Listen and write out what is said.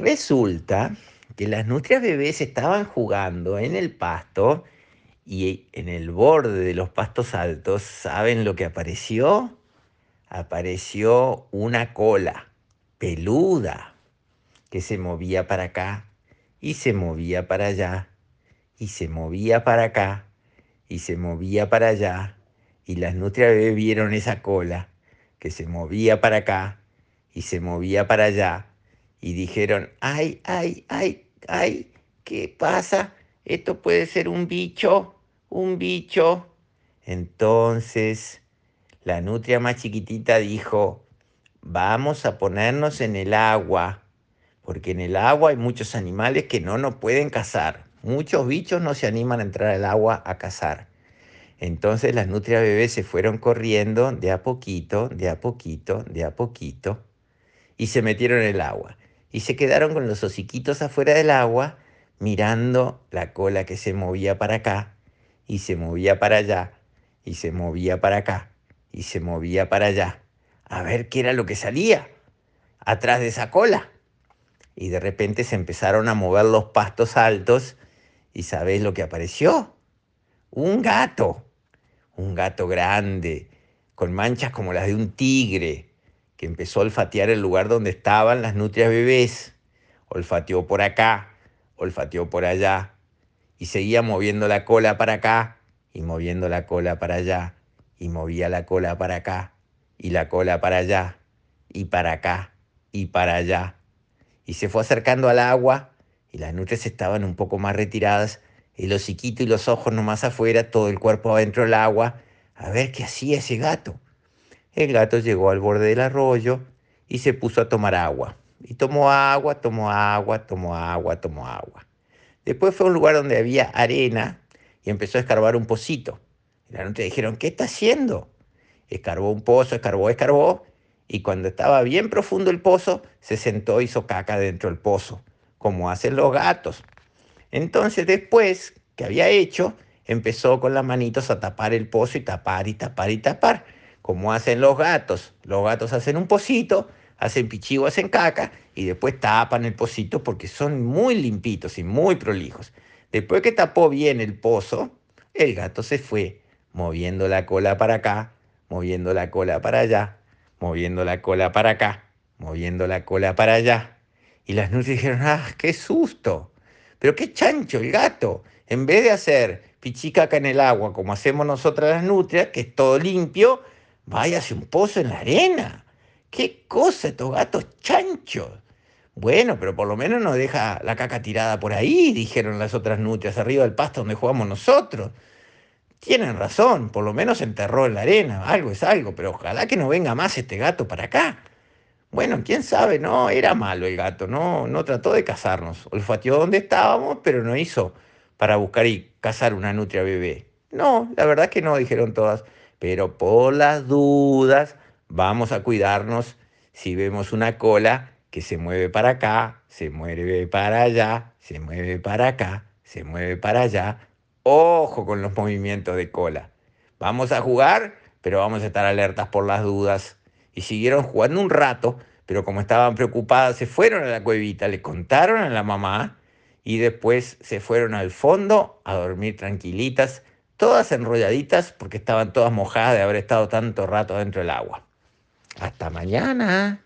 Resulta que las nutrias bebés estaban jugando en el pasto y en el borde de los pastos altos, ¿saben lo que apareció? Apareció una cola peluda que se movía para acá y se movía para allá y se movía para acá y se movía para allá y las nutrias bebés vieron esa cola que se movía para acá y se movía para allá y dijeron, ay, ay, ay, ay, ¿qué pasa? Esto puede ser un bicho, un bicho. Entonces la nutria más chiquitita dijo, vamos a ponernos en el agua, porque en el agua hay muchos animales que no nos pueden cazar. Muchos bichos no se animan a entrar al agua a cazar. Entonces las nutrias bebés se fueron corriendo de a poquito, de a poquito, de a poquito, y se metieron en el agua y se quedaron con los hociquitos afuera del agua mirando la cola que se movía para acá y se movía para allá y se movía para acá y se movía para allá a ver qué era lo que salía atrás de esa cola. Y de repente se empezaron a mover los pastos altos y ¿sabés lo que apareció? Un gato, un gato grande, con manchas como las de un tigre, que empezó a olfatear el lugar donde estaban las nutrias bebés. Olfateó por acá, olfateó por allá, y seguía moviendo la cola para acá, y moviendo la cola para allá, y movía la cola para acá, y la cola para allá, y para acá, y para allá. Y se fue acercando al agua, y las nutrias estaban un poco más retiradas, el hociquito y los ojos nomás afuera, todo el cuerpo adentro del agua, a ver qué hacía ese gato. El gato llegó al borde del arroyo y se puso a tomar agua. Y tomó agua, tomó agua, tomó agua, tomó agua. Después fue a un lugar donde había arena y empezó a escarbar un pocito. Y la noche dijeron, ¿qué está haciendo? Escarbó un pozo, escarbó, escarbó. Y cuando estaba bien profundo el pozo, se sentó y hizo caca dentro del pozo, como hacen los gatos. Entonces después que había hecho, empezó con las manitos a tapar el pozo y tapar y tapar y tapar como hacen los gatos. Los gatos hacen un pocito, hacen pichivo, hacen caca y después tapan el pocito porque son muy limpitos y muy prolijos. Después que tapó bien el pozo, el gato se fue moviendo la cola para acá, moviendo la cola para allá, moviendo la cola para acá, moviendo la cola para allá. Y las nutrias dijeron, ¡ah, qué susto! Pero qué chancho el gato. En vez de hacer pichicaca en el agua como hacemos nosotras las nutrias, que es todo limpio, Váyase un pozo en la arena. ¿Qué cosa estos gatos chanchos? Bueno, pero por lo menos no deja la caca tirada por ahí, dijeron las otras nutrias, arriba del pasto donde jugamos nosotros. Tienen razón, por lo menos se enterró en la arena, algo es algo, pero ojalá que no venga más este gato para acá. Bueno, quién sabe, no, era malo el gato, no, no trató de cazarnos. Olfateó donde estábamos, pero no hizo para buscar y cazar una nutria bebé. No, la verdad que no, dijeron todas pero por las dudas vamos a cuidarnos si vemos una cola que se mueve para acá, se mueve para allá, se mueve para acá, se mueve para allá. Ojo con los movimientos de cola. Vamos a jugar, pero vamos a estar alertas por las dudas. Y siguieron jugando un rato, pero como estaban preocupadas, se fueron a la cuevita, le contaron a la mamá y después se fueron al fondo a dormir tranquilitas todas enrolladitas porque estaban todas mojadas de haber estado tanto rato dentro del agua. Hasta mañana.